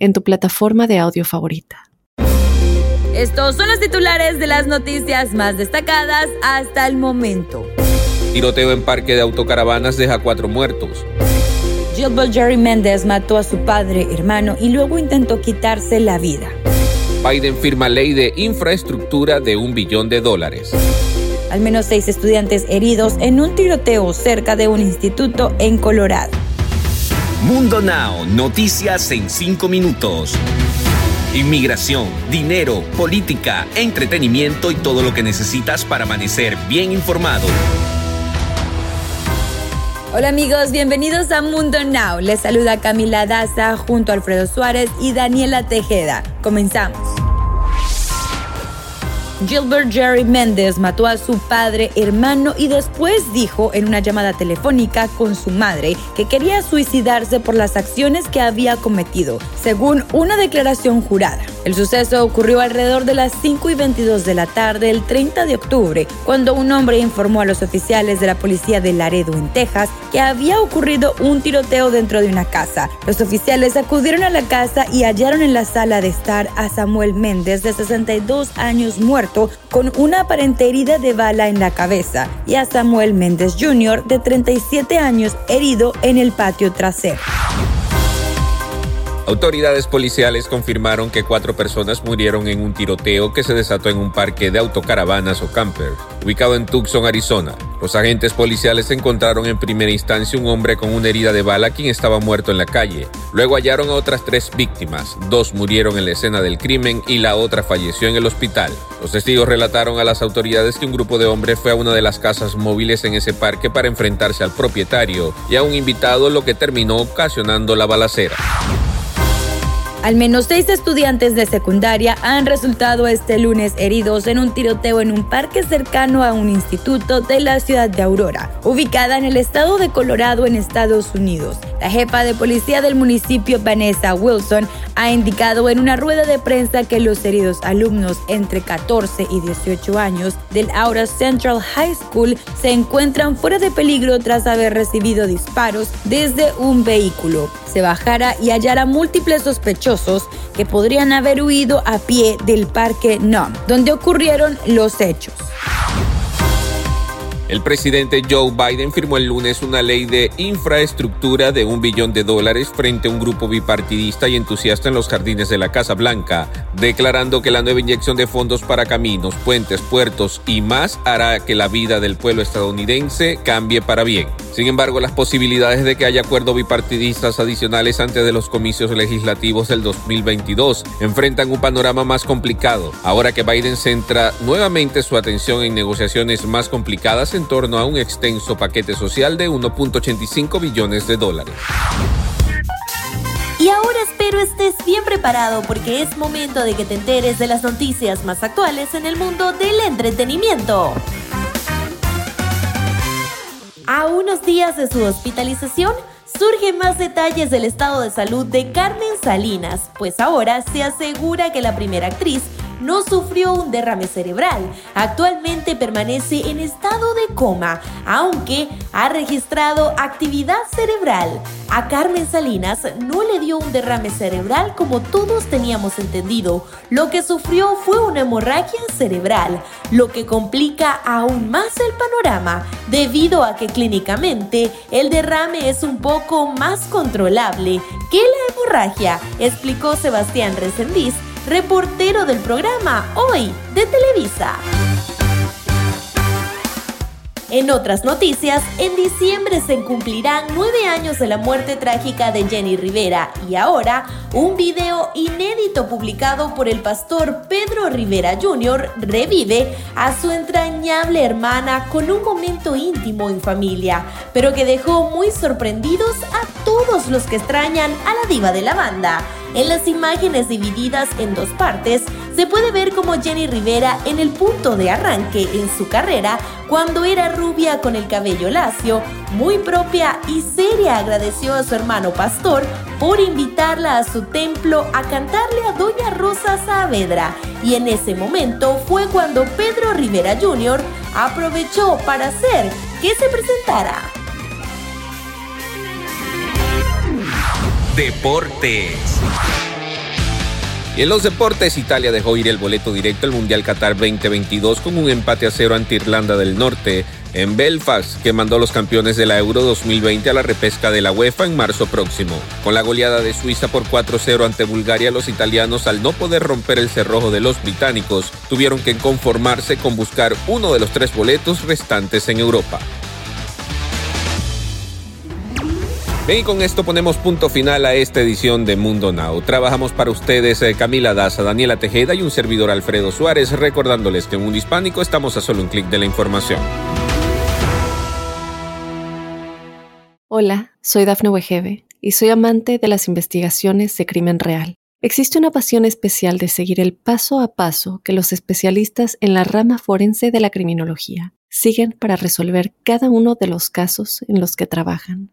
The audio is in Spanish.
en tu plataforma de audio favorita. Estos son los titulares de las noticias más destacadas hasta el momento. Tiroteo en parque de autocaravanas deja cuatro muertos. Gilbert Jerry Méndez mató a su padre, hermano y luego intentó quitarse la vida. Biden firma ley de infraestructura de un billón de dólares. Al menos seis estudiantes heridos en un tiroteo cerca de un instituto en Colorado. Mundo Now, noticias en 5 minutos. Inmigración, dinero, política, entretenimiento y todo lo que necesitas para amanecer bien informado. Hola amigos, bienvenidos a Mundo Now. Les saluda Camila Daza junto a Alfredo Suárez y Daniela Tejeda. Comenzamos. Gilbert Jerry Méndez mató a su padre, hermano y después dijo en una llamada telefónica con su madre que quería suicidarse por las acciones que había cometido, según una declaración jurada. El suceso ocurrió alrededor de las 5 y 22 de la tarde el 30 de octubre, cuando un hombre informó a los oficiales de la policía de Laredo, en Texas, que había ocurrido un tiroteo dentro de una casa. Los oficiales acudieron a la casa y hallaron en la sala de estar a Samuel Méndez, de 62 años muerto, con una aparente herida de bala en la cabeza, y a Samuel Méndez Jr., de 37 años, herido en el patio trasero. Autoridades policiales confirmaron que cuatro personas murieron en un tiroteo que se desató en un parque de autocaravanas o campers, ubicado en Tucson, Arizona. Los agentes policiales encontraron en primera instancia un hombre con una herida de bala quien estaba muerto en la calle. Luego hallaron a otras tres víctimas. Dos murieron en la escena del crimen y la otra falleció en el hospital. Los testigos relataron a las autoridades que un grupo de hombres fue a una de las casas móviles en ese parque para enfrentarse al propietario y a un invitado, lo que terminó ocasionando la balacera. Al menos seis estudiantes de secundaria han resultado este lunes heridos en un tiroteo en un parque cercano a un instituto de la ciudad de Aurora, ubicada en el estado de Colorado en Estados Unidos. La jefa de policía del municipio, Vanessa Wilson, ha indicado en una rueda de prensa que los heridos alumnos entre 14 y 18 años del Aura Central High School se encuentran fuera de peligro tras haber recibido disparos desde un vehículo. Se bajara y hallara múltiples sospechosos que podrían haber huido a pie del parque NOM, donde ocurrieron los hechos. El presidente Joe Biden firmó el lunes una ley de infraestructura de un billón de dólares frente a un grupo bipartidista y entusiasta en los jardines de la Casa Blanca, declarando que la nueva inyección de fondos para caminos, puentes, puertos y más hará que la vida del pueblo estadounidense cambie para bien. Sin embargo, las posibilidades de que haya acuerdos bipartidistas adicionales antes de los comicios legislativos del 2022 enfrentan un panorama más complicado, ahora que Biden centra nuevamente su atención en negociaciones más complicadas torno a un extenso paquete social de 1.85 billones de dólares. Y ahora espero estés bien preparado porque es momento de que te enteres de las noticias más actuales en el mundo del entretenimiento. A unos días de su hospitalización, surgen más detalles del estado de salud de Carmen Salinas, pues ahora se asegura que la primera actriz no sufrió un derrame cerebral. Actualmente permanece en estado de coma, aunque ha registrado actividad cerebral. A Carmen Salinas no le dio un derrame cerebral como todos teníamos entendido. Lo que sufrió fue una hemorragia cerebral, lo que complica aún más el panorama, debido a que clínicamente el derrame es un poco más controlable que la hemorragia, explicó Sebastián Resendiz, reportero del programa Hoy de Televisa. En otras noticias, en diciembre se cumplirán nueve años de la muerte trágica de Jenny Rivera y ahora un video inédito publicado por el pastor Pedro Rivera Jr. revive a su entrañable hermana con un momento íntimo en familia, pero que dejó muy sorprendidos a todos los que extrañan a la diva de la banda. En las imágenes divididas en dos partes, se puede ver como Jenny Rivera en el punto de arranque en su carrera, cuando era rubia con el cabello lacio, muy propia y seria, agradeció a su hermano pastor por invitarla a su templo a cantarle a Doña Rosa Saavedra. Y en ese momento fue cuando Pedro Rivera Jr. aprovechó para hacer que se presentara. Deportes. Y en los deportes, Italia dejó ir el boleto directo al Mundial Qatar 2022 con un empate a cero ante Irlanda del Norte en Belfast, que mandó los campeones de la Euro 2020 a la repesca de la UEFA en marzo próximo. Con la goleada de Suiza por 4-0 ante Bulgaria, los italianos, al no poder romper el cerrojo de los británicos, tuvieron que conformarse con buscar uno de los tres boletos restantes en Europa. Bien, y con esto ponemos punto final a esta edición de Mundo Now. Trabajamos para ustedes eh, Camila Daza, Daniela Tejeda y un servidor Alfredo Suárez, recordándoles que en Mundo Hispánico estamos a solo un clic de la información. Hola, soy Dafne Wegebe y soy amante de las investigaciones de crimen real. Existe una pasión especial de seguir el paso a paso que los especialistas en la rama forense de la criminología siguen para resolver cada uno de los casos en los que trabajan.